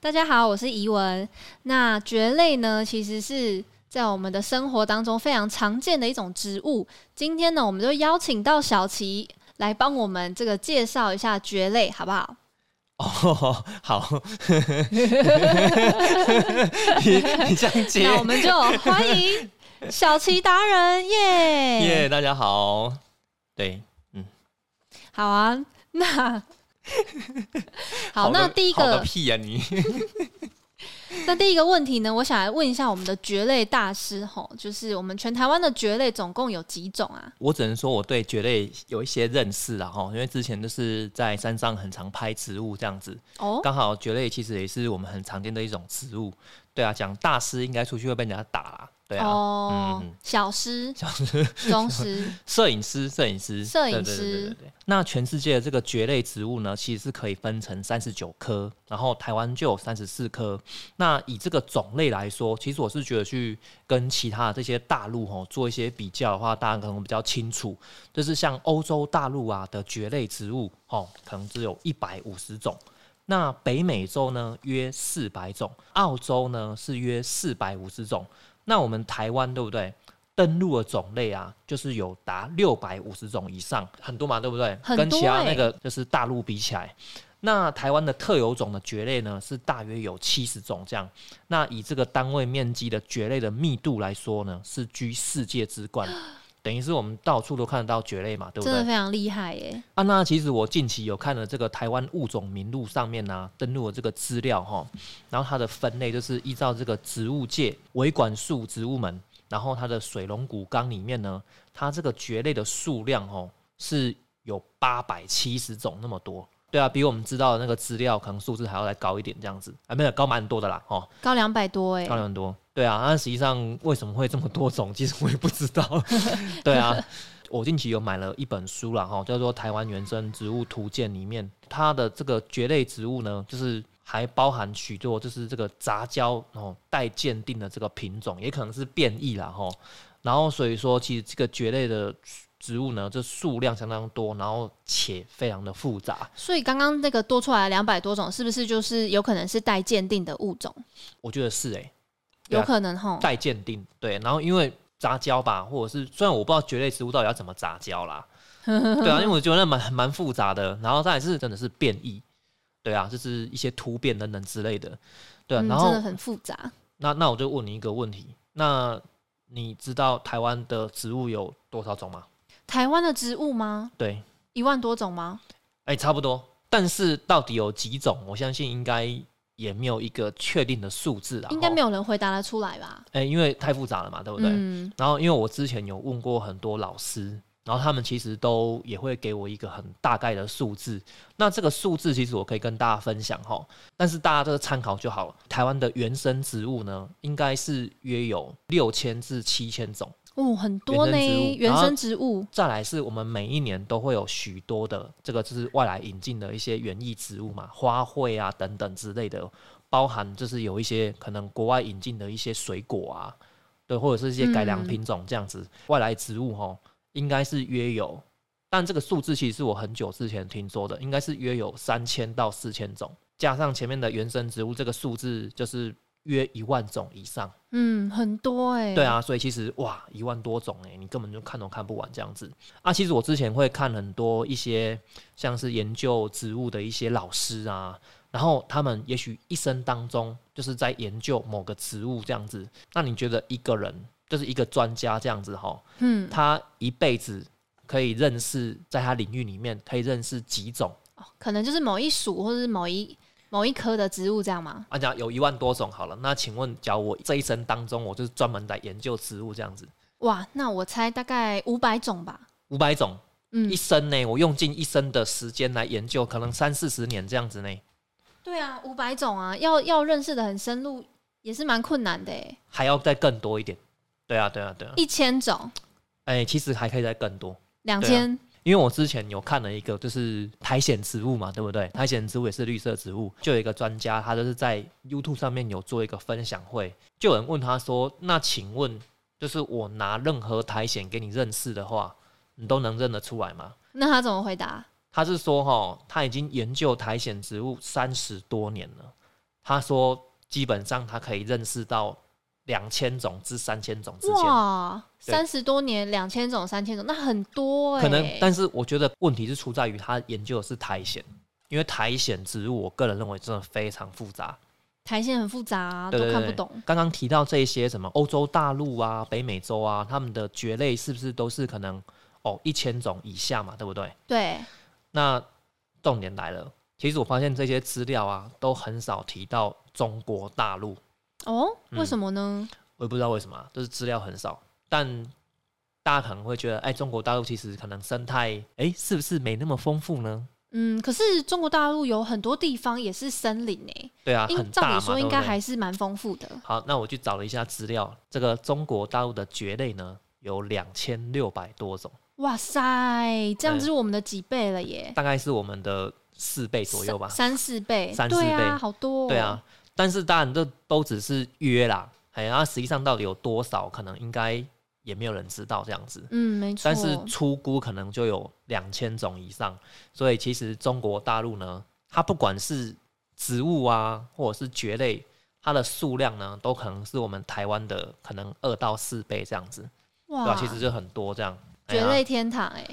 大家好，我是怡文。那蕨类呢，其实是在我们的生活当中非常常见的一种植物。今天呢，我们就邀请到小琪来帮我们这个介绍一下蕨类，好不好？哦，好，你你这样接，那我们就欢迎小琪达人，耶 耶！大家好，对，嗯，好啊，那。好，那第一个屁呀你！那第一个问题呢，我想来问一下我们的蕨类大师吼，就是我们全台湾的蕨类总共有几种啊？我只能说我对蕨类有一些认识啦哈，因为之前就是在山上很常拍植物这样子哦，刚好蕨类其实也是我们很常见的一种植物。对啊，讲大师应该出去会被人家打啦。对啊，嗯，小师、小师、中师、摄影师、摄影师、摄影师。那全世界的这个蕨类植物呢，其实是可以分成三十九科，然后台湾就有三十四科。那以这个种类来说，其实我是觉得去跟其他的这些大陆哈做一些比较的话，大家可能比较清楚，就是像欧洲大陆啊的蕨类植物哦，可能只有一百五十种。那北美洲呢，约四百种；澳洲呢是约四百五十种。那我们台湾对不对？登陆的种类啊，就是有达六百五十种以上，很多嘛，对不对？跟其他那个就是大陆比起来，那台湾的特有种的蕨类呢，是大约有七十种这样。那以这个单位面积的蕨类的密度来说呢，是居世界之冠。等于是我们到处都看得到蕨类嘛，对不对？真的非常厉害耶！啊，那其实我近期有看了这个台湾物种名录上面呢登录的这个资料哈，然后它的分类就是依照这个植物界维管束植物门，然后它的水龙骨纲里面呢，它这个蕨类的数量哦是有八百七十种那么多。对啊，比我们知道的那个资料可能数字还要再高一点这样子，啊，没有高蛮多的啦，哦，高两百多哎，高两百多。对啊，那实际上为什么会这么多种？其实我也不知道。对啊，我近期有买了一本书啦哈，叫做《台湾原生植物图鉴》，里面它的这个蕨类植物呢，就是还包含许多就是这个杂交哦待鉴定的这个品种，也可能是变异啦哈。然后所以说，其实这个蕨类的植物呢，这数量相当多，然后且非常的复杂。所以刚刚那个多出来两百多种，是不是就是有可能是待鉴定的物种？我觉得是哎。有可能哈，待鉴定对，然后因为杂交吧，或者是虽然我不知道蕨类植物到底要怎么杂交啦，对啊，因为我觉得蛮蛮复杂的，然后再是真的是变异，对啊，就是一些突变等等之类的，对啊，然后真的很复杂。那那我就问你一个问题，那你知道台湾的植物有多少种吗？台湾的植物吗？对，一万多种吗？哎，差不多，但是到底有几种？我相信应该。也没有一个确定的数字啊，应该没有人回答得出来吧？哎，因为太复杂了嘛，对不对？嗯。然后，因为我之前有问过很多老师，然后他们其实都也会给我一个很大概的数字。那这个数字其实我可以跟大家分享哈，但是大家这个参考就好了。台湾的原生植物呢，应该是约有六千至七千种。哦，很多呢，原生植物。再来是我们每一年都会有许多的这个就是外来引进的一些园艺植物嘛，花卉啊等等之类的，包含就是有一些可能国外引进的一些水果啊，对，或者是一些改良品种这样子。外来植物哈，应该是约有，但这个数字其实是我很久之前听说的，应该是约有三千到四千种，加上前面的原生植物，这个数字就是。约一万种以上，嗯，很多哎。对啊，所以其实哇，一万多种哎，你根本就看都看不完这样子啊。其实我之前会看很多一些像是研究植物的一些老师啊，然后他们也许一生当中就是在研究某个植物这样子。那你觉得一个人就是一个专家这样子哈？嗯，他一辈子可以认识在他领域里面可以认识几种？哦，可能就是某一属或者是某一。某一科的植物这样吗？啊，讲有一万多种好了。那请问，假如我这一生当中，我就是专门在研究植物这样子。哇，那我猜大概五百种吧。五百种，嗯，一生呢，我用尽一生的时间来研究，可能三四十年这样子呢。对啊，五百种啊，要要认识的很深入，也是蛮困难的哎。还要再更多一点。对啊，对啊，对啊。一千种。哎，其实还可以再更多。两千。因为我之前有看了一个，就是苔藓植物嘛，对不对？苔藓植物也是绿色植物，就有一个专家，他就是在 YouTube 上面有做一个分享会，就有人问他说：“那请问，就是我拿任何苔藓给你认识的话，你都能认得出来吗？”那他怎么回答？他是说哈，他已经研究苔藓植物三十多年了。他说，基本上他可以认识到两千种至三千种之间。三十多年，两千种、三千种，那很多哎、可能，但是我觉得问题是出在于他研究的是苔藓，因为苔藓植物，我个人认为真的非常复杂。苔藓很复杂、啊，对对对都看不懂。刚刚提到这些什么欧洲大陆啊、北美洲啊，他们的蕨类是不是都是可能哦一千种以下嘛，对不对？对，那重点来了，其实我发现这些资料啊，都很少提到中国大陆，哦，嗯为什么呢？我也不知道为什么啊，就是资料很少。但大家可能会觉得，哎，中国大陆其实可能生态，哎，是不是没那么丰富呢？嗯，可是中国大陆有很多地方也是森林诶、对啊，照理说应该还是蛮丰富的。好，那我去找了一下资料，这个中国大陆的蕨类呢有两千六百多种，哇塞，这样就是我们的几倍了耶，大概是我们的四倍左右吧。三四倍，三四对啊，倍好多、哦。对啊，，但是当然这都只是约啦，哎，然后实际上到底有多少，可能应该也没有人知道这样子。嗯，没错。但是出估可能就有两千种以上，所以其实中国大陆呢，它不管是植物啊，或者是蕨类，它的数量呢，都可能是我们台湾的可能二到四倍这样子，对吧、哇，其实就很多这样。蕨类天堂哎、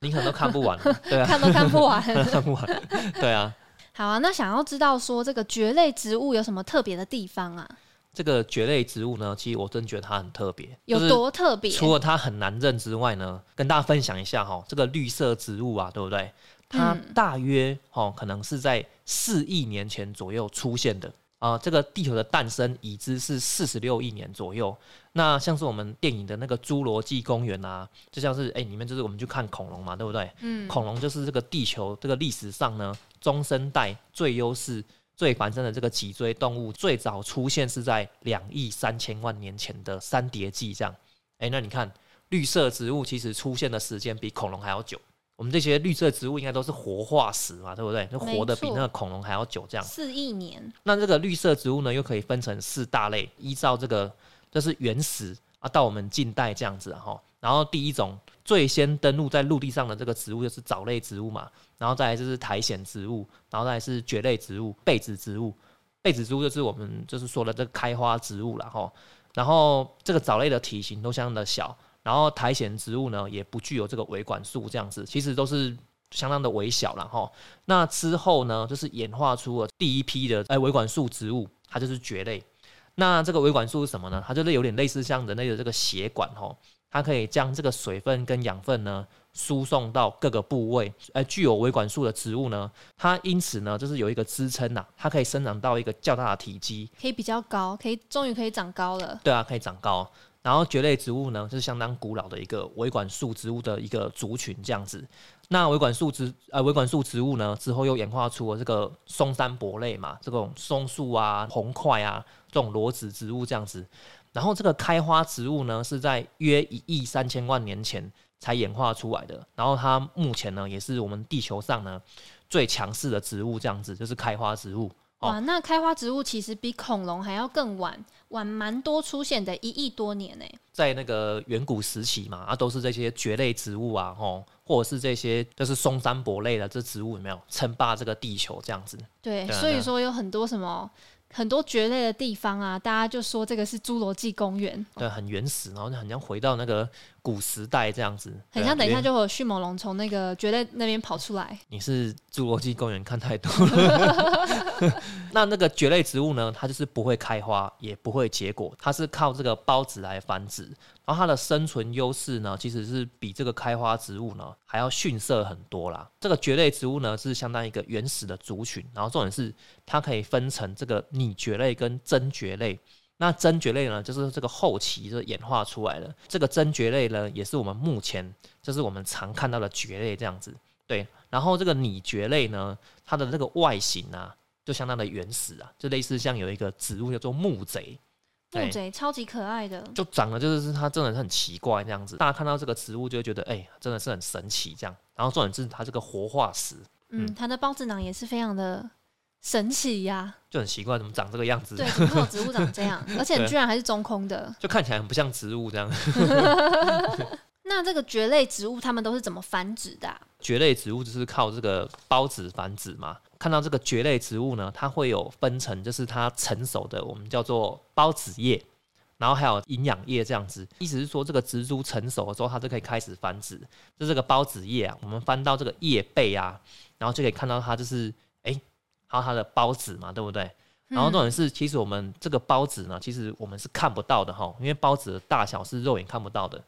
你可能都看不完，对啊，看都看不完。看不完，对啊。好啊，那想要知道说这个蕨类植物有什么特别的地方啊？这个蕨类植物呢，其实我真觉得它很特别，有多特别？除了它很难认之外呢，跟大家分享一下哈，这个绿色植物啊，对不对？它嗯大约哦，可能是在四亿年前左右出现的啊、这个地球的诞生已知是四十六亿年左右。那像是我们电影的那个《侏罗纪公园》啊，就像是哎、里面就是我们去看恐龙嘛，对不对？嗯，恐龙就是这个地球这个历史上呢，中生代最优势、最繁盛的这个脊椎动物，最早出现是在两亿三千万年前的三叠纪这样。哎，那你看绿色植物其实出现的时间比恐龙还要久。我们这些绿色植物应该都是活化石嘛，对不对？就活的比那个恐龙还要久这样。四亿年，那这个绿色植物呢，又可以分成四大类，依照这个就是原始啊，到我们近代这样子哈。然后第一种最先登陆在陆地上的这个植物就是藻类植物嘛，然后再来就是苔藓植物，然后再来是蕨类植物、被子植物。被子植物就是我们就是说的这个开花植物了哈。然后这个藻类的体型都相当的小，然后苔藓植物呢也不具有这个维管束这样子，其实都是相当的微小了哈。那之后呢，就是演化出了第一批的哎维管束植物，它就是蕨类。那这个维管束是什么呢？它就是有点类似像人类的这个血管哈，它可以将这个水分跟养分呢输送到各个部位。呃，具有维管束的植物呢，它因此呢就是有一个支撑呐，它可以生长到一个较大的体积，可以比较高，可以终于可以长高了。对啊，可以长高。然后蕨类植物呢，就是相当古老的一个维管束植物的一个族群这样子。那维管束植呃维管束植物呢，之后又演化出了这个松山柏类嘛，这种松树啊、红块啊这种裸子植物这样子。然后这个开花植物呢，是在约一亿三千万年前才演化出来的。然后它目前呢，也是我们地球上呢最强势的植物，这样子就是开花植物。哦哇，那开花植物其实比恐龙还要更晚，晚蛮多出现的，一亿多年呢。在那个远古时期嘛，啊，都是这些蕨类植物啊，吼，或者是这些就是松山柏类的这植物有没有称霸这个地球这样子？对，所以说有很多什么很多蕨类的地方啊，大家就说这个是侏罗纪公园，对，很原始，然后就很像回到那个古时代这样子，很像等一下就会有迅猛龙从那个蕨类那边跑出来。你是侏罗纪公园看太多了。那那个蕨类植物呢，它就是不会开花，也不会结果，它是靠这个孢子来繁殖。然后它的生存优势呢，其实是比这个开花植物呢还要逊色很多啦。这个蕨类植物呢，是相当于一个原始的族群，然后重点是它可以分成这个拟蕨类跟真蕨类。那真蕨类呢，就是这个后期就演化出来的。这个真蕨类呢，也是我们目前就是我们常看到的蕨类这样子。对，然后这个拟蕨类呢，它的这个外形啊，就相当的原始啊，就类似像有一个植物叫做木贼，木贼超级可爱的，就长得就是它真的是很奇怪这样子。大家看到这个植物就会觉得，哎、真的是很神奇这样。然后重点是它这个活化石嗯，它的孢子囊也是非常的神奇呀、就很奇怪，怎么长这个样子？对，怎么会有植物长这样？而且居然还是中空的。就看起来很不像植物这样。那 那这个蕨类植物它们都是怎么繁殖的？蕨类植物就是靠这个孢子繁殖嘛。看到这个蕨类植物呢，它会有分成，就是它成熟的，我们叫做孢子叶，然后还有营养液这样子。意思是说，这个植株成熟了之后，它就可以开始繁殖。就这个孢子叶啊，我们翻到这个叶背啊，然后就可以看到它就是哎，还有它的孢子嘛，对不对？然后重点是，其实我们这个孢子呢，其实我们是看不到的哈，因为孢子的大小是肉眼看不到的。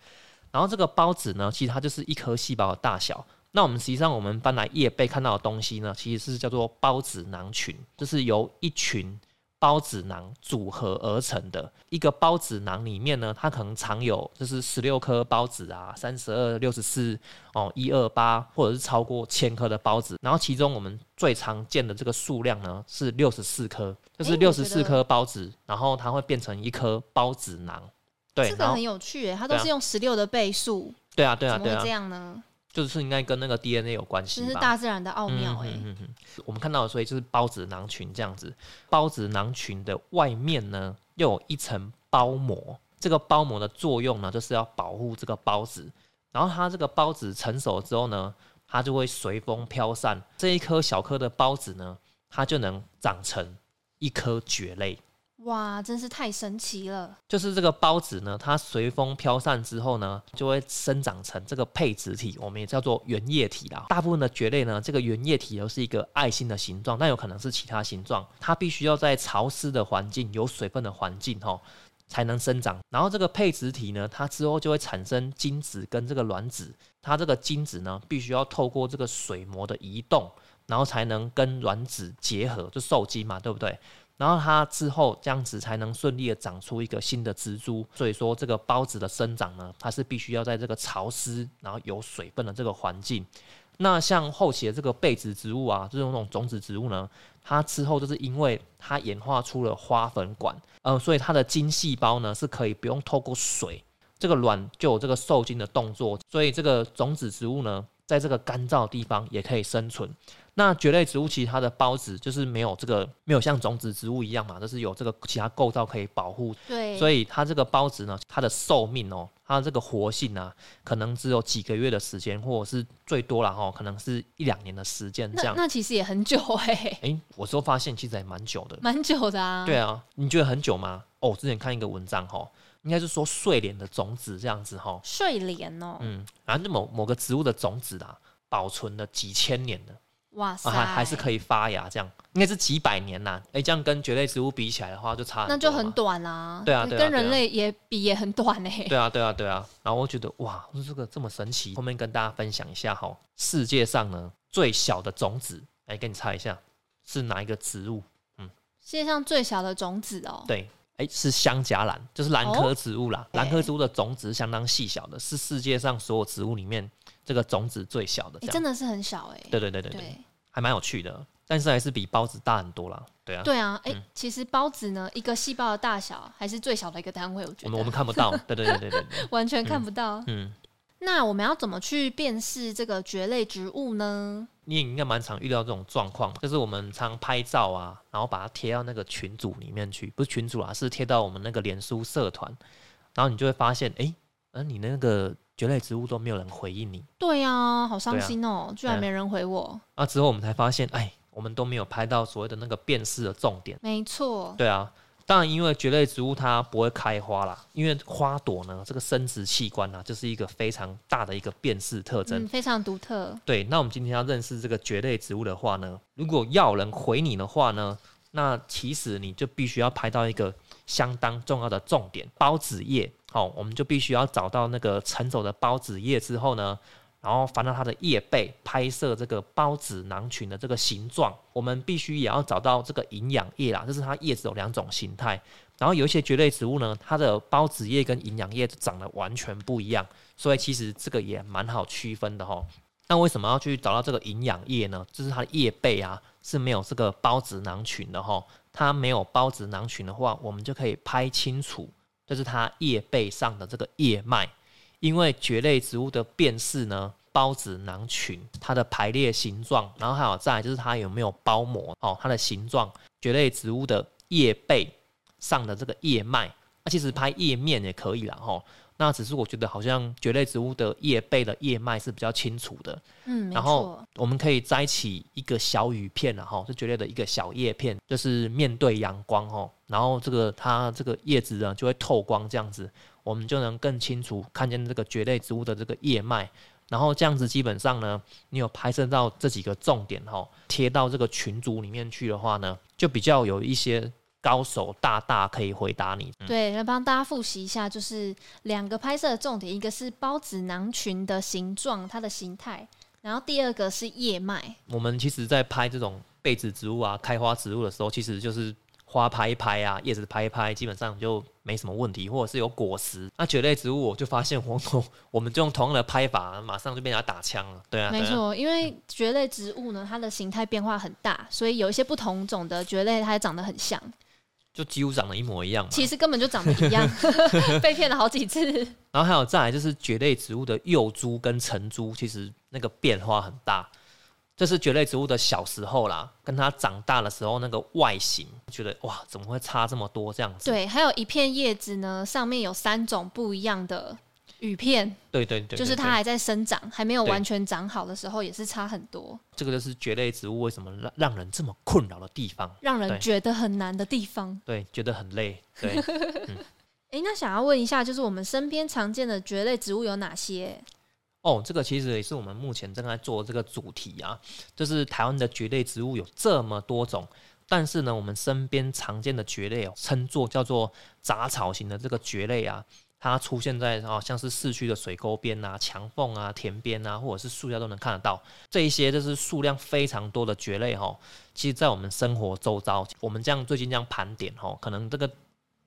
然后这个孢子呢，其实它就是一颗细胞的大小。那我们实际上我们搬来叶背看到的东西呢，其实是叫做孢子囊群，就是由一群孢子囊组合而成的。一个孢子囊里面呢，它可能藏有就是十六颗孢子啊，三十二、六十四哦，一二八，或者是超过千颗的孢子。然后其中我们最常见的这个数量呢是六十四颗，就是六十四颗孢子，然后它会变成一颗孢子囊。对，这个很有趣诶，它都是用十六的倍数。对啊，对啊，对啊，这样呢？就是应该跟那个 DNA 有关系。这是大自然的奥妙哎。嗯嗯我们看到的，所以就是孢子囊群这样子。孢子囊群的外面呢，又有一层包膜。这个包膜的作用呢，就是要保护这个孢子。然后它这个孢子成熟之后呢，它就会随风飘散。这一颗小颗的孢子呢，它就能长成一颗蕨类。哇，真是太神奇了！就是这个孢子呢，它随风飘散之后呢，就会生长成这个配子体，我们也叫做原液体啦。大部分的蕨类呢，这个原液体都是一个爱心的形状，但有可能是其他形状。它必须要在潮湿的环境、有水分的环境哈，才能生长。然后这个配子体呢，它之后就会产生精子跟这个卵子。它这个精子呢，必须要透过这个水膜的移动，然后才能跟卵子结合，就受精嘛，对不对？然后它之后这样子才能顺利的长出一个新的植株，所以说这个孢子的生长呢，它是必须要在这个潮湿然后有水分的这个环境。那像后期的这个被子植物啊，就是那种种子植物呢，它之后就是因为它演化出了花粉管，呃，所以它的精细胞呢是可以不用透过水，这个卵就有这个受精的动作，所以这个种子植物呢，在这个干燥地方也可以生存。那蕨类植物其实它的孢子就是没有这个没有像种子植物一样嘛，就是有这个其他构造可以保护。对，所以它这个孢子呢，它的寿命哦，它的这个活性啊，可能只有几个月的时间，或者是最多了哈，可能是一两年的时间这样。那其实也很久哎。哎，我说发现其实还蛮久的。蛮久的啊。对啊，你觉得很久吗？哦，之前看一个文章哈，应该是说睡莲的种子这样子哈。睡莲哦。嗯，反正某某个植物的种子啦，保存了几千年的。哇塞，还还是可以发芽，这样应该是几百年呐。哎，这样跟蕨类植物比起来的话，就差那就很短啦。对啊，跟人类也比也很短呢。对啊，对啊，对啊。然后我觉得哇，这个这么神奇。后面跟大家分享一下哈，世界上呢最小的种子，来给你猜一下是哪一个植物？嗯，世界上最小的种子哦。对，哎，是香荚兰，就是兰科植物啦。兰科植物的种子相当细小的，是世界上所有植物里面这个种子最小的。真的是很小哎。对对对对对。还蛮有趣的，但是还是比孢子大很多啦。对啊，对啊，哎，其实孢子呢，一个细胞的大小还是最小的一个单位，我觉得我们我们看不到，对对对对对，完全看不到。嗯，那我们要怎么去辨识这个蕨类植物呢？你也应该蛮常遇到这种状况，就是我们常拍照啊，然后把它贴到那个群组里面去，不是群组啊，是贴到我们那个脸书社团，然后你就会发现，哎，而你那个。蕨类植物都没有人回应你，对啊，好伤心哦，居然没人回我。啊，之后我们才发现，哎，我们都没有拍到所谓的那个辨识的重点。没错，对啊，当然因为蕨类植物它不会开花啦，因为花朵呢这个生殖器官呢就是一个非常大的一个辨识特征，非常独特。对，那我们今天要认识这个蕨类植物的话呢，如果要人回你的话呢，那其实你就必须要拍到一个相当重要的重点——孢子叶。好，我们就必须要找到那个成熟的孢子叶之后呢，然后翻到它的叶背，拍摄这个孢子囊群的这个形状。我们必须也要找到这个营养液啦，就是它叶子有两种形态。然后有一些蕨类植物呢，它的孢子叶跟营养液长得完全不一样，所以其实这个也蛮好区分的哈。那为什么要去找到这个营养液呢？就是它的叶背啊是没有这个孢子囊群的哈。它没有孢子囊群的话，我们就可以拍清楚。就是它叶背上的这个叶脉，因为蕨类植物的辨识呢，孢子囊群它的排列形状，然后还有再就是它有没有包膜哦，它的形状，蕨类植物的叶背上的这个叶脉，那其实拍叶面也可以了哈。那只是我觉得好像蕨类植物的叶背的叶脉是比较清楚的。嗯，没然后，我们可以摘起一个小雨片然后是蕨类的一个小叶片，就是面对阳光哦，然后这个它这个叶子呢就会透光，这样子我们就能更清楚看见这个蕨类植物的这个叶脉。然后这样子基本上呢，你有拍摄到这几个重点哈，贴到这个群组里面去的话呢，就比较有一些高手大大可以回答你。嗯对，来帮大家复习一下，就是两个拍摄的重点，一个是孢子囊群的形状，它的形态，然后第二个是叶脉。我们其实，在拍这种被子植物啊、开花植物的时候，其实就是花拍一拍啊，叶子拍一拍，基本上就没什么问题，或者是有果实。那蕨类植物，我就发现我我 我们就用同样的拍法，马上就被人家打枪了。对啊，对啊，没错，因为蕨类植物呢，它的形态变化很大，所以有一些不同种的蕨类，它也长得很像，就几乎长得一模一样。其实根本就长得一样，被骗了好几次。然后还有再来就是蕨类植物的幼株跟成株，其实那个变化很大。这是蕨类植物的小时候啦，跟它长大的时候那个外形，觉得哇，怎么会差这么多这样子？对，还有一片叶子呢，上面有三种不一样的羽片，对对对，就是它还在生长，还没有完全长好的时候，也是差很多，这个就是蕨类植物为什么让让人这么困扰的地方。让人觉得很难的地方。对，觉得很累。对，嗯诶，那想要问一下，就是我们身边常见的蕨类植物有哪些？哦，这个其实也是我们目前正在做这个主题啊，就是台湾的蕨类植物有这么多种，但是呢，我们身边常见的蕨类哦，称作叫做杂草型的这个蕨类啊，它出现在啊像是市区的水沟边啊、墙缝啊、田边啊，或者是树下都能看得到。这一些就是数量非常多的蕨类哈、其实在我们生活周遭，我们这样最近这样盘点哈、可能这个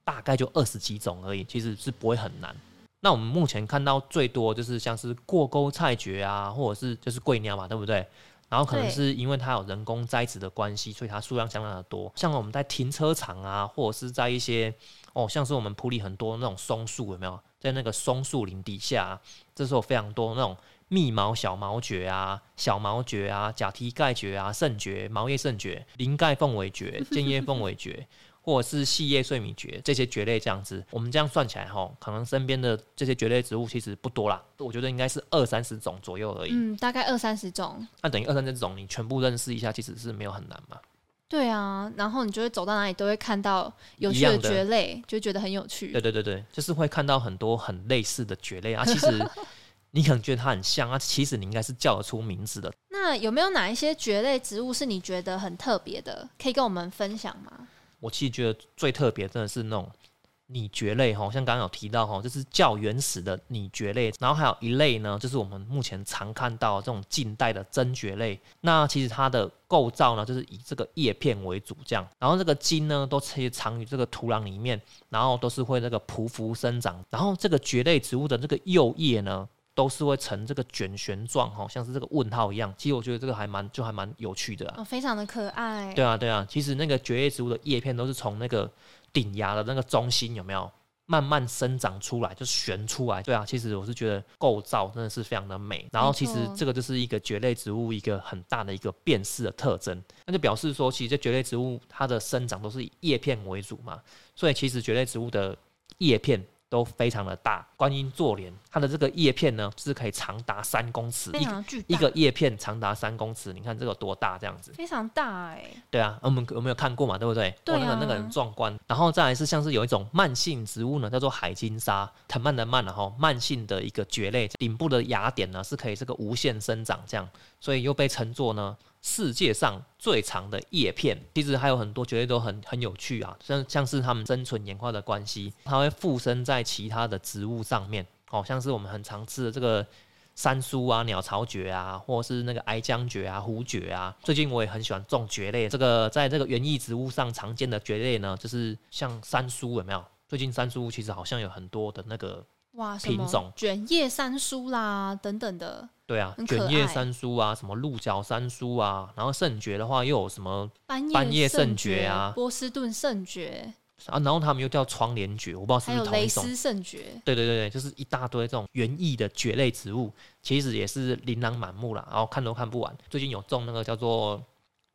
大概就二十几种而已，其实是不会很难。那我们目前看到最多就是像是过沟菜蕨啊，或者是就是桂鸟嘛，对不对？然后可能是因为它有人工栽植的关系，所以它数量相当的多。像我们在停车场啊，或者是在一些哦，像是我们普里很多那种松树，有没有？在那个松树林底下啊、这时候非常多那种密毛小毛蕨啊、小毛蕨啊、甲蹄盖蕨啊、肾蕨、毛叶肾蕨、鳞盖凤尾蕨、尖叶凤尾蕨。或者是细叶碎米蕨这些蕨类这样子，我们这样算起来哈，可能身边的这些蕨类植物其实不多啦，我觉得应该是二三十种左右而已。嗯，大概二三十种。那等于二三十种，你全部认识一下，其实是没有很难嘛。对啊，然后你就会走到哪里都会看到有趣的蕨类，就觉得很有趣。对对对对，就是会看到很多很类似的蕨类啊。其实你可能觉得它很像啊，其实你应该是叫得出名字的。那有没有哪一些蕨类植物是你觉得很特别的，可以跟我们分享吗？我其实觉得最特别真的是那种拟蕨类哈，像刚刚有提到哈，就是较原始的拟蕨类，然后还有一类呢，就是我们目前常看到这种近代的真蕨类。那其实它的构造呢，就是以这个叶片为主，这样，然后这个茎呢都其实藏于这个土壤里面，然后都是会那个匍匐生长，然后这个蕨类植物的这个幼叶呢。都是会呈这个卷旋状，哈，像是这个问号一样。其实我觉得这个还蛮就还蛮有趣的啊。哦，非常的可爱。对啊，对啊，其实那个蕨叶植物的叶片都是从那个顶芽的那个中心有没有慢慢生长出来，就旋出来。对啊，其实我是觉得构造真的是非常的美。然后其实这个就是一个蕨类植物一个很大的一个辨识的特征，那就表示说，其实这蕨类植物它的生长都是以叶片为主嘛，所以其实蕨类植物的叶片。都非常的大，观音座莲，它的这个叶片呢，是可以长达三公尺，非一常巨大，一个叶片长达三公尺，你看这个有多大这样子。非常大哎、对啊，我们有没有看过嘛？对不对？对哇，那个啊那个很壮观。然后再来是像是有一种慢性植物呢，叫做海金沙，藤蔓的蔓然后慢性的一个蕨类，顶部的芽点呢是可以这个无限生长这样，所以又被称作呢世界上最长的叶片。其实还有很多蕨类都很很有趣啊，像像是它们生存演化的关系，它会附生在其他的植物上面，哦，像是我们很常吃的这个。山苏啊、鸟巢蕨啊，或者是那个矮浆蕨啊、胡蕨啊。最近我也很喜欢种蕨类，这个在这个园艺植物上常见的蕨类呢，就是像山苏有没有？最近山苏其实好像有很多的那个，哇，品种卷叶山苏啦等等的对啊卷叶爱山苏啊，什么鹿角山苏啊，然后圣蕨的话又有什么斑斑叶圣圣蕨啊波士顿圣蕨，啊？然后他们又叫窗帘蕨，我不知道是不是同一种。丝圣蕨。对对对对，就是一大堆这种园艺的蕨类植物，其实也是琳琅满目啦，然后看都看不完。最近有种那个叫做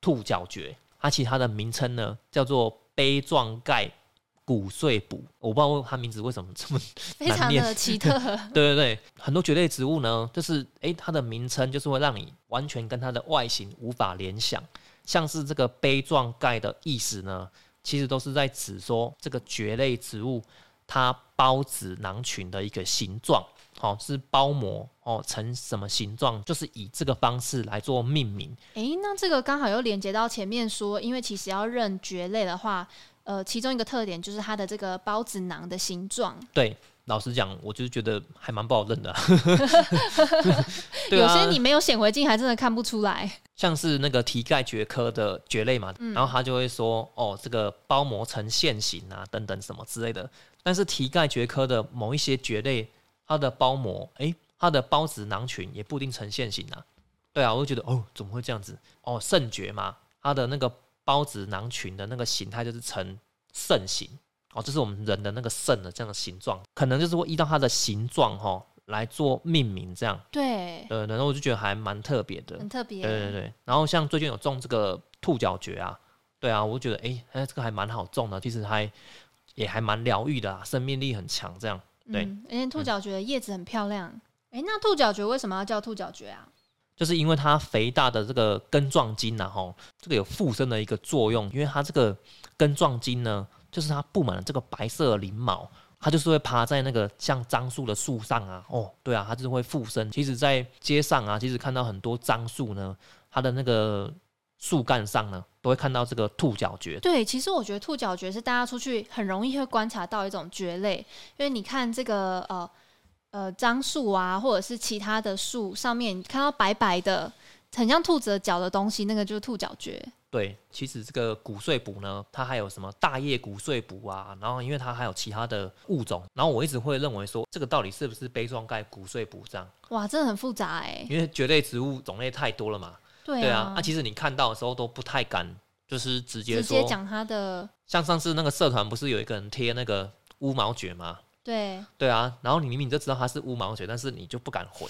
兔角蕨，它其实它的名称呢叫做杯状盖骨碎补，我不知道它名字为什么这么 非常的奇特。对对对，很多蕨类植物呢，就是诶，它的名称就是会让你完全跟它的外形无法联想，像是这个杯状盖的意思呢，其实都是在指说这个蕨类植物它孢子囊群的一个形状。哦，是包膜哦，成什么形状？就是以这个方式来做命名。诶，那这个刚好又连接到前面说，因为其实要认蕨类的话，呃，其中一个特点就是它的这个孢子囊的形状。对，老实讲，我就是觉得还蛮不好认的。有些你没有显微镜还真的看不出来。像是那个蹄盖蕨科的蕨类嘛，然后他就会说，哦，这个包膜呈线形啊，等等什么之类的。但是蹄盖蕨科的某一些蕨类。它的包膜，哎，它的孢子囊群也不一定呈线形啊。对啊，我就觉得，哦，怎么会这样子？哦，肾蕨嘛，它的那个孢子囊群的那个形态就是呈肾形。哦，这是我们人的那个肾的这样的形状，可能就是会依照它的形状哈来做命名这样。对，呃，然后我就觉得还蛮特别的，很特别。对对对。然后像最近有种这个兔角蕨啊，对啊，我就觉得，哎，哎，这个还蛮好种的，其实还也还蛮疗愈的啊，生命力很强这样。对，而且兔角蕨的叶子很漂亮。哎，那兔角蕨为什么要叫兔角蕨啊？就是因为它肥大的这个根状茎呐，吼，这个有附身的一个作用。因为它这个根状茎呢，就是它布满了这个白色鳞毛，它就是会趴在那个像樟树的树上啊。哦，对啊，它就是会附身。其实，在街上啊，其实看到很多樟树呢，它的那个。树干上呢，都会看到这个兔角蕨。对，其实我觉得兔角蕨是大家出去很容易会观察到一种蕨类，因为你看这个呃呃樟树啊，或者是其他的树上面，看到白白的，很像兔子的脚的东西，那个就是兔脚蕨。对，其实这个骨碎补呢，它还有什么大叶骨碎补啊？然后因为它还有其他的物种，然后我一直会认为说，这个到底是不是杯状盖骨碎补这样？哇，真的很复杂哎。因为蕨类植物种类太多了嘛。对啊，那其实你看到的时候都不太敢，就是直接直接讲它的。像上次那个社团不是有一个人贴那个乌毛蕨吗？对对啊，然后你明明就知道它是乌毛蕨，但是你就不敢回，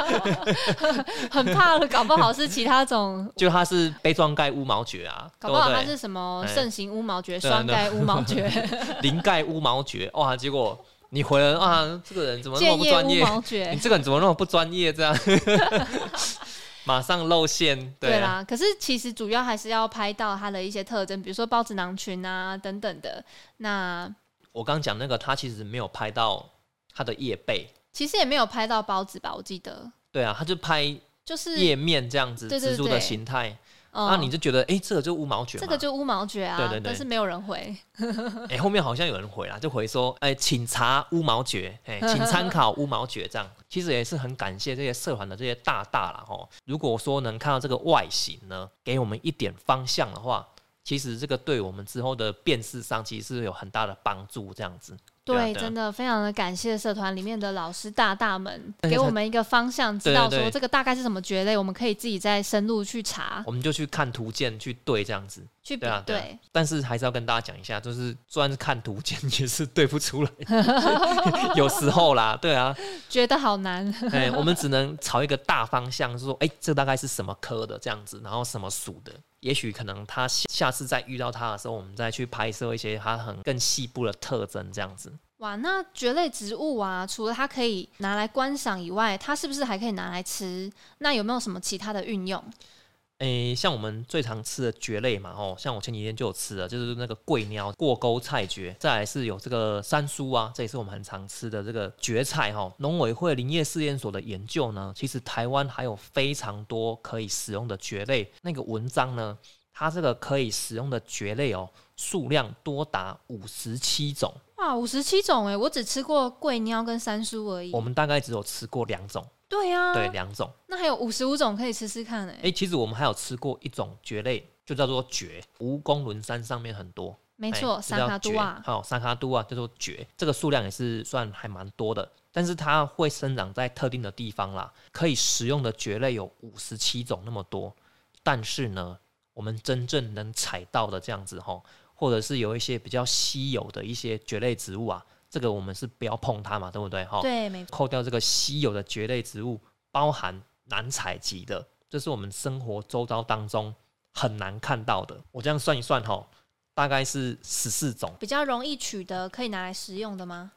很怕了，搞不好是其他种。就它是杯状盖乌毛蕨啊，搞不好它是什么盛行乌毛蕨、双盖乌毛蕨、鳞盖乌毛蕨哇！结果你回了啊，这个人怎么那么不专业？你这个人怎么那么不专业？这样。马上露馅，对啦。可是其实主要还是要拍到它的一些特征，比如说孢子囊群啊等等的。那我刚讲那个，他其实没有拍到它的叶背，其实也没有拍到包子吧？我记得。对啊，他就拍就是叶面这样子蜘蛛的形态。那你就觉得，哎，这个就乌毛蕨，这个就乌毛蕨啊，对对对，但是没有人回。哎，后面好像有人回啦，就回说，哎，请查乌毛蕨，哎，请参考乌毛蕨，这样其实也是很感谢这些社团的这些大大啦吼。如果说能看到这个外形呢，给我们一点方向的话，其实这个对我们之后的辨识上，其实是有很大的帮助，这样子。对，真的非常的感谢社团里面的老师大大们，给我们一个方向，知道说这个大概是什么蕨类，我们可以自己再深入去查。我们就去看图鉴去对这样子，去比对。但是还是要跟大家讲一下，就是虽然看图鉴，也是对不出来，有时候啦，对啊，觉得好难。哎，我们只能朝一个大方向，是说，哎，这大概是什么科的这样子，然后什么属的。也许可能他下次再遇到他的时候，我们再去拍摄一些他很更细部的特征，这样子。哇，那蕨类植物啊，除了它可以拿来观赏以外，它是不是还可以拿来吃？那有没有什么其他的运用？诶，像我们最常吃的蕨类嘛，哦，像我前几天就有吃了，就是那个桂鸟、过沟菜蕨，再来是有这个山苏啊，这也是我们很常吃的这个蕨菜哈。农委会林业试验所的研究呢，其实台湾还有非常多可以使用的蕨类。那个文章呢，它这个可以使用的蕨类哦，数量多达五十七种。哇，五十七种哎，我只吃过桂鸟跟山苏而已。我们大概只有吃过两种。对呀，对两种，那还有五十五种可以吃吃看哎。哎，其实我们还有吃过一种蕨类，就叫做蕨，蜈蚣轮山上面很多。没错，三卡都啊，好，三卡都啊，叫做蕨，这个数量也是算还蛮多的。但是它会生长在特定的地方啦，可以食用的蕨类有五十七种那么多。但是呢，我们真正能采到的这样子哈，或者是有一些比较稀有的一些蕨类植物啊。这个我们是不要碰它嘛，对不对？哈，对，没错扣掉这个稀有的蕨类植物，包含难采集的，这是我们生活周遭当中很难看到的。我这样算一算哈，大概是十四种。比较容易取得，可以拿来食用的吗？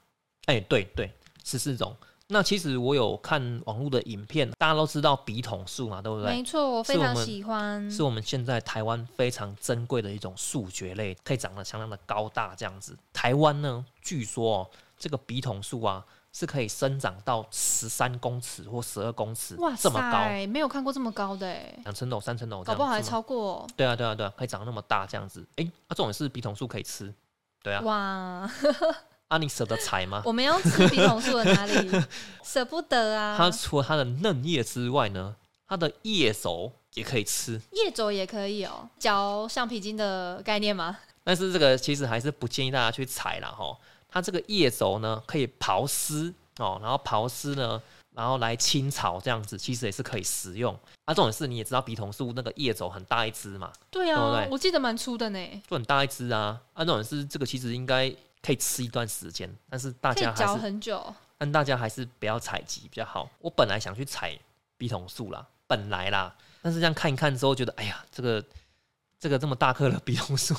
哎、对对，十四种。那其实我有看网络的影片，大家都知道笔筒树嘛，对不对？没错，我非常喜欢。是我们现在台湾非常珍贵的一种树蕨类，可以长得相当的高大这样子。台湾呢，据说哦，这个笔筒树啊是可以生长到十三公尺或十二公尺哇这么高，塞，没有看过这么高的哎，两层楼、三层楼搞不好还超过对啊，对啊，对啊，可以长那么大这样子。哎、啊，这种是笔筒树可以吃，对啊，哇！啊，你舍得采吗？我们要吃笔筒树的哪里？舍不得啊！它除了它的嫩叶之外呢，它的叶轴也可以吃。叶轴也可以哦，嚼橡皮筋的概念吗？但是这个其实还是不建议大家去采啦哈。它这个叶轴呢可以刨丝哦，然后刨丝呢，然后来清炒这样子，其实也是可以食用。啊，重点是你也知道笔筒树那个叶轴很大一支嘛，对啊，对不对我记得蛮粗的呢，就很大一支啊。啊，重点是这个其实应该可以吃一段时间，但是大家还是很久。但大家还是不要采集比较好。我本来想去采笔筒树啦，本来啦，但是这样看一看之后，觉得哎呀，这个这个这么大棵的笔筒树，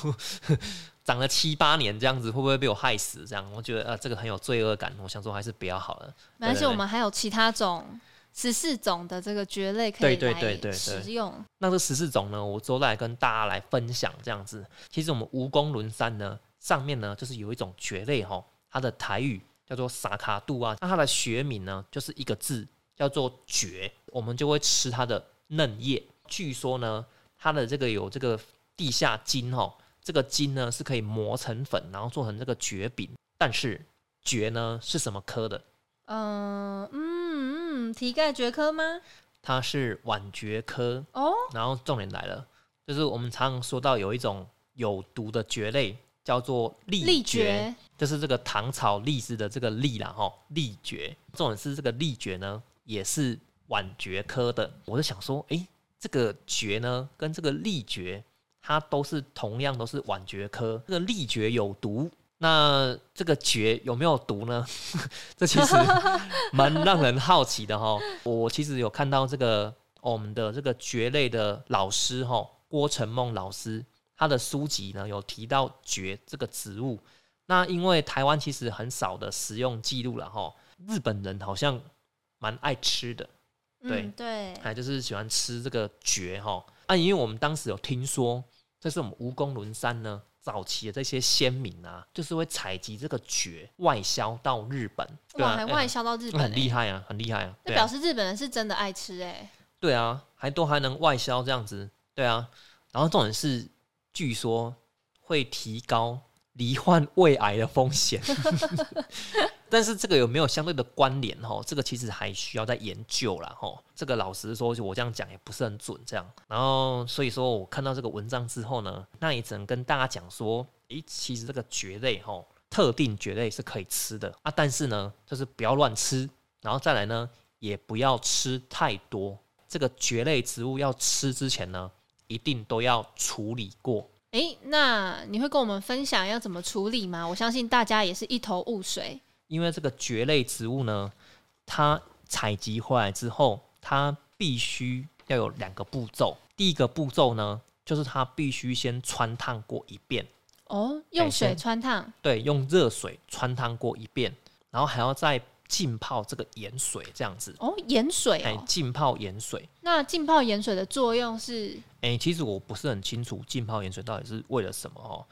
长了七八年这样子，会不会被我害死？这样我觉得呃，这个很有罪恶感。我想说还是不要好了。没关系，我们还有其他种十四种的这个蕨类可以来食用。那这十四种呢，我之后来跟大家来分享这样子。其实我们蜈蚣轮山呢，上面呢就是有一种蕨类哈，它的台语叫做萨卡杜啊，那它的学名呢就是一个字叫做蕨，我们就会吃它的嫩叶。据说呢，它的这个有这个地下茎哈，这个茎呢是可以磨成粉，然后做成这个蕨饼。但是蕨呢是什么科的？嗯嗯嗯，蹄盖蕨科吗？它是碗蕨科。哦，然后重点来了，就是我们常常说到有一种有毒的蕨类叫做栗栗蕨，蕨就是这个糖炒栗子的这个力啦哈，栗蕨。重点是这个栗蕨呢，也是碗蕨科的。我就想说，诶，这个蕨呢，跟这个栗蕨，它都是同样都是碗蕨科。这个栗蕨有毒，那这个蕨有没有毒呢？这其实 蛮让人好奇的哈。我其实有看到这个、哦我们的这个蕨类的老师哈，郭成梦老师，他的书籍呢有提到蕨这个植物。那因为台湾其实很少的食用记录了哈，日本人好像蛮爱吃的，对嗯对，还就是喜欢吃这个蕨哈。啊，因为我们当时有听说，这是我们蜈蚣轮山呢早期的这些先民啊，就是会采集这个蕨外销到日本，对哇，啊，还哎外销到日本、很厉害，啊，很厉害啊，那表示日本人是真的爱吃哎、对啊，还都还能外销这样子，对啊。然后重点是，据说会提高罹患胃癌的风险，但是这个有没有相对的关联？哈，这个其实还需要再研究啦。哈。这个老实说，我这样讲也不是很准，这样。然后所以说我看到这个文章之后呢，那也只能跟大家讲说，诶，其实这个蕨类哈，特定蕨类是可以吃的啊，但是呢，就是不要乱吃，然后再来呢，也不要吃太多。这个蕨类植物要吃之前呢，一定都要处理过。诶，那你会跟我们分享要怎么处理吗？我相信大家也是一头雾水。因为这个蕨类植物呢，它采集回来之后，它必须要有两个步骤。第一个步骤呢，就是它必须先穿烫过一遍，哦，用水穿烫，对，用热水穿烫过一遍，然后还要再浸泡这个盐水，这样子，哦，盐水哎，哦。浸泡盐水。那浸泡盐水的作用是，哎、其实我不是很清楚浸泡盐水到底是为了什么哦。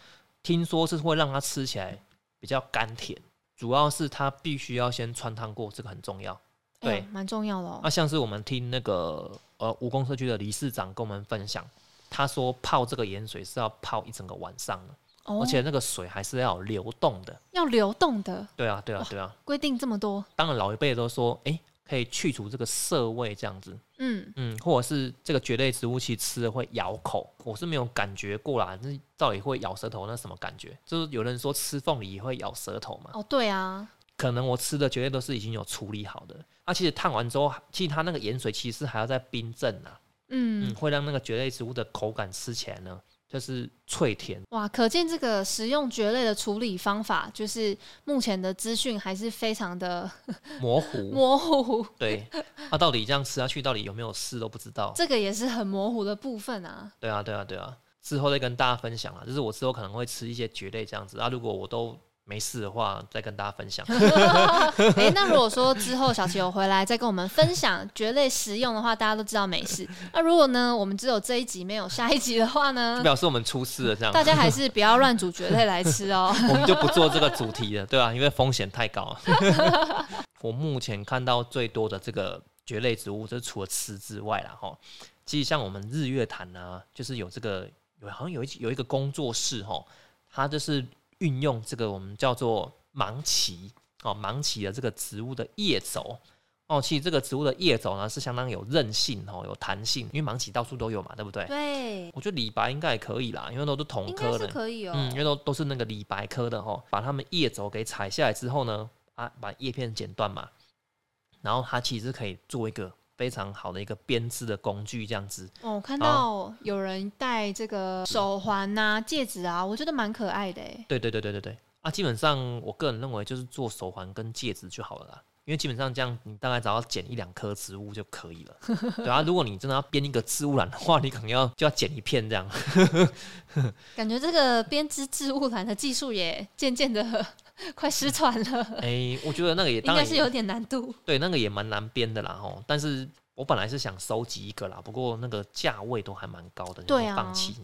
听说是会让它吃起来比较甘甜，主要是它必须要先穿烫过，这个很重要。对蛮、重要的哦。那、像是我们听那个呃蜈蚣社区的理事长跟我们分享，他说泡这个盐水是要泡一整个晚上的，哦而且那个水还是要流动的。要流动的，对啊，对啊，对啊。规定这么多。当然老一辈都说，哎、可以去除这个涩味这样子。嗯，嗯，或者是这个蕨类植物，其实吃了会咬口，我是没有感觉过啦。那到底会咬舌头，那什么感觉？就是有人说吃凤梨也会咬舌头嘛，哦，对啊，可能我吃的绝对都是已经有处理好的。啊，其实烫完之后，其实它那个盐水其实还要再冰镇啊，嗯，嗯，会让那个蕨类植物的口感吃起来呢，就是脆甜。哇，可见这个食用蕨类的处理方法，就是目前的资讯还是非常的 模糊，模糊，对，它、到底这样吃下去，到底有没有事都不知道。这个也是很模糊的部分啊。对啊，对啊，对啊。之后再跟大家分享啊。就是我之后可能会吃一些蕨类这样子啊，如果我都没事的话，再跟大家分享。哎、那如果说之后小琪有回来再跟我们分享蕨类食用的话，大家都知道没事。那如果呢，我们只有这一集没有下一集的话呢就，表示我们出事了这样。大家还是不要乱煮蕨类来吃哦。我们就不做这个主题了，对吧、因为风险太高了。我目前看到最多的这个蕨类植物，就是除了吃之外啦，哈，其实像我们日月潭啊，就是有这个有好像有一有一个工作室哈，它就是运用这个我们叫做芒萁哦，芒萁的这个植物的叶轴。哦，其实这个植物的叶轴呢是相当有韧性哦，有弹性，因为芒萁到处都有嘛，对不对？对，我觉得李白应该也可以啦，因为都是同科的。可以哦。嗯，因为都都是那个李白科的哈，把它们叶轴给采下来之后呢，啊，把叶片剪断嘛，然后它其实可以做一个非常好的一个编织的工具，这样子。哦，我看到有人戴这个手环呐、戒指啊，我觉得蛮可爱的哎。对对对对对对，啊，基本上我个人认为就是做手环跟戒指就好了啦。因为基本上这样，你大概只要剪一两颗植物就可以了。对啊，如果你真的要编一个植物篮的话，你可能要就要剪一片这样。感觉这个编织织物篮的技术也渐渐的快失传了，哎、我觉得那个也 应该是有点难度。对，那个也蛮难编的啦吼。但是我本来是想收集一个啦，不过那个价位都还蛮高的，对啊就放弃，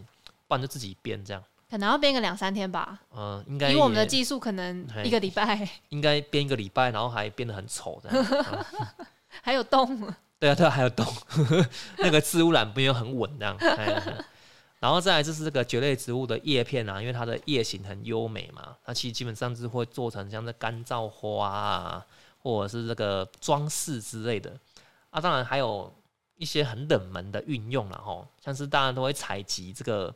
不然就自己编这样。可能要编个两三天吧，呃，应该以我们的技术，可能一个礼拜应该编一个礼拜，然后还编得很丑这样。嗯还有洞。对啊，对啊，还有洞，那个自污染没有很稳这样。哎然后再来就是这个蕨类植物的叶片啊，因为它的叶形很优美嘛，它其实基本上是会做成像这干燥花啊，或者是这个装饰之类的。啊，当然还有一些很冷门的运用了哈，像是大家都会采集这个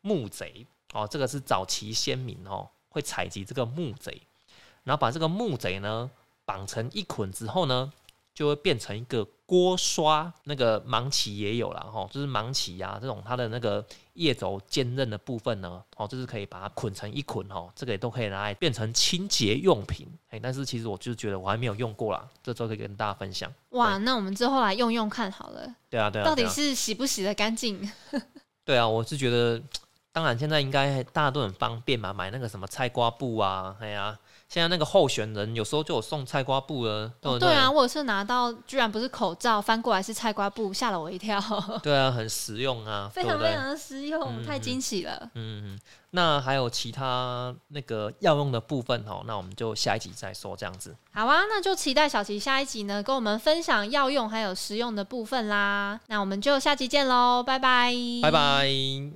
木贼哦，这个是早期先民哦会采集这个木贼，然后把这个木贼呢绑成一捆之后呢，就会变成一个锅刷。那个芒萁也有了哈，就是芒萁啊这种它的那个叶轴坚韧的部分呢，哦，就是可以把它捆成一捆哦，这个也都可以拿来变成清洁用品。哎，但是其实我就是觉得我还没有用过啦，这周可以跟大家分享。哇，那我们之后来用用看好了，对啊，对啊，到底是洗不洗得干净？对啊，我是觉得，当然现在应该大家都很方便嘛，买那个什么菜瓜布啊，哎呀、现在那个候选人有时候就有送菜瓜布了，对不哦对啊，我有次拿到，居然不是口罩，翻过来是菜瓜布，吓了我一跳，对啊，很实用啊，非？常非常的实用，嗯太惊喜了。嗯，嗯那还有其他那个要用的部分哦，那我们就下一集再说，这样子。好啊，那就期待小琪下一集呢，跟我们分享药用还有实用的部分啦。那我们就下集见喽，拜拜，拜拜。